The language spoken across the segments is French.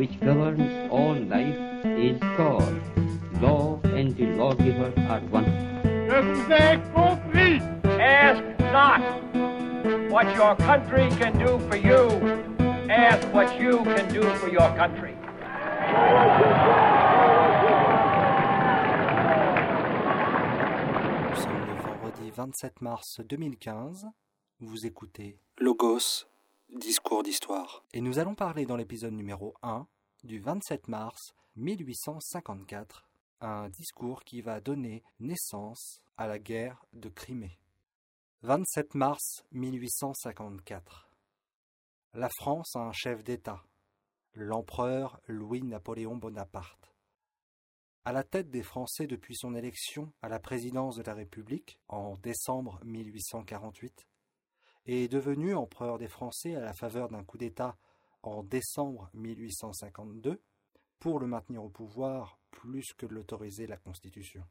which governs all life is God. Law and the lawgiver are one. Je vous ai compris. Ask not what your country can do for you. Ask what you can do for your country. Nous sommes le vendredi 27 mars 2015. Vous écoutez Logos, discours d'histoire. Et nous allons parler dans l'épisode numéro 1 du 27 mars 1854, un discours qui va donner naissance à la guerre de Crimée. 27 mars 1854. La France a un chef d'État, l'empereur Louis-Napoléon Bonaparte. À la tête des Français depuis son élection à la présidence de la République en décembre 1848, et est devenu empereur des Français à la faveur d'un coup d'État en décembre 1852 pour le maintenir au pouvoir plus que de l'autoriser la Constitution.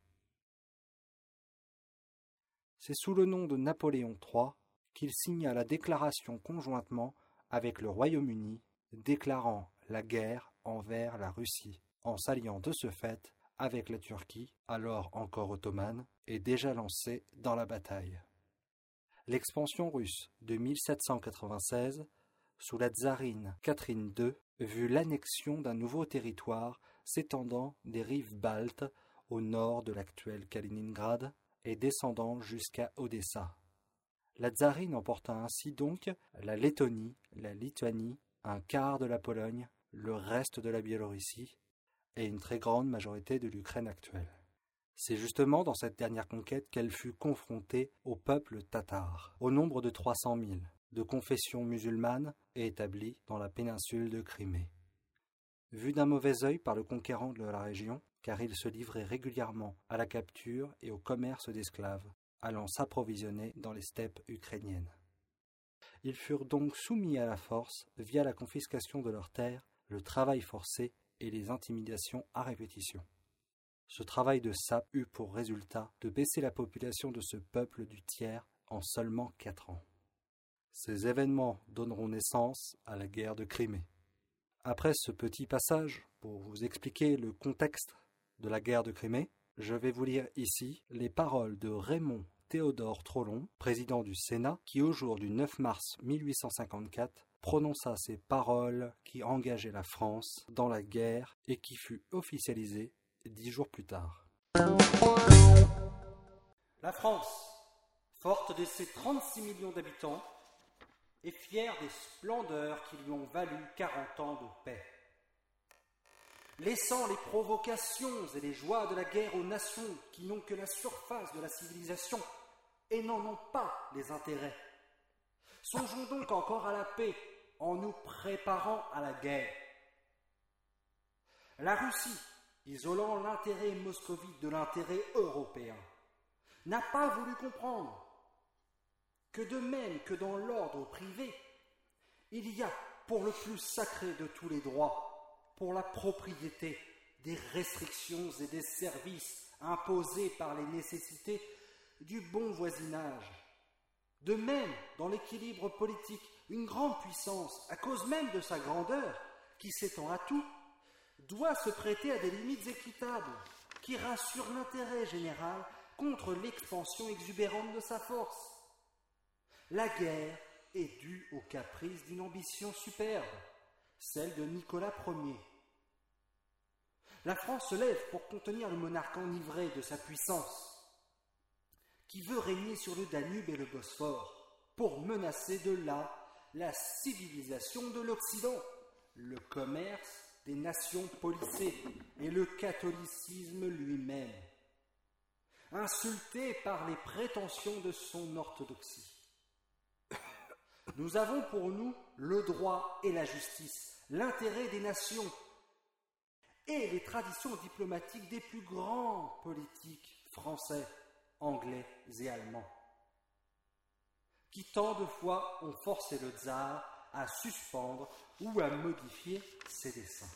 C'est sous le nom de Napoléon III qu'il signa la déclaration conjointement avec le Royaume-Uni déclarant la guerre envers la Russie, en s'alliant de ce fait avec la Turquie, alors encore ottomane, et déjà lancée dans la bataille. L'expansion russe de 1796, sous la tsarine Catherine II, vut l'annexion d'un nouveau territoire s'étendant des rives baltes au nord de l'actuel Kaliningrad et descendant jusqu'à Odessa. La tsarine emporta ainsi donc la Lettonie, la Lituanie, un quart de la Pologne, le reste de la Biélorussie et une très grande majorité de l'Ukraine actuelle. C'est justement dans cette dernière conquête qu'elle fut confrontée au peuple tatar, au nombre de 300 000, de confession musulmane et établie dans la péninsule de Crimée. Vu d'un mauvais œil par le conquérant de la région, car il se livrait régulièrement à la capture et au commerce d'esclaves, allant s'approvisionner dans les steppes ukrainiennes. Ils furent donc soumis à la force via la confiscation de leurs terres, le travail forcé et les intimidations à répétition. Ce travail de sape eut pour résultat de baisser la population de ce peuple du tiers en seulement quatre ans. Ces événements donneront naissance à la guerre de Crimée. Après ce petit passage, pour vous expliquer le contexte de la guerre de Crimée, je vais vous lire ici les paroles de Raymond Théodore Trollon, président du Sénat, qui au jour du 9 mars 1854 prononça ces paroles qui engageaient la France dans la guerre et qui fut officialisée dix jours plus tard. La France, forte de ses 36 millions d'habitants, est fière des splendeurs qui lui ont valu 40 ans de paix. Laissant les provocations et les joies de la guerre aux nations qui n'ont que la surface de la civilisation et n'en ont pas les intérêts. Songeons donc encore à la paix en nous préparant à la guerre. La Russie, isolant l'intérêt moscovite de l'intérêt européen, n'a pas voulu comprendre que de même que dans l'ordre privé, il y a pour le plus sacré de tous les droits, pour la propriété, des restrictions et des services imposés par les nécessités du bon voisinage. De même, dans l'équilibre politique, une grande puissance, à cause même de sa grandeur, qui s'étend à tout, doit se prêter à des limites équitables, qui rassurent l'intérêt général contre l'expansion exubérante de sa force. La guerre est due au caprice d'une ambition superbe, celle de Nicolas Ier. La France se lève pour contenir le monarque enivré de sa puissance, qui veut régner sur le Danube et le Bosphore, pour menacer de là la civilisation de l'Occident, le commerce des nations policées et le catholicisme lui-même, insulté par les prétentions de son orthodoxie. Nous avons pour nous le droit et la justice, l'intérêt des nations et les traditions diplomatiques des plus grands politiques français, anglais et allemands, qui tant de fois ont forcé le tsar à suspendre ou à modifier ses desseins.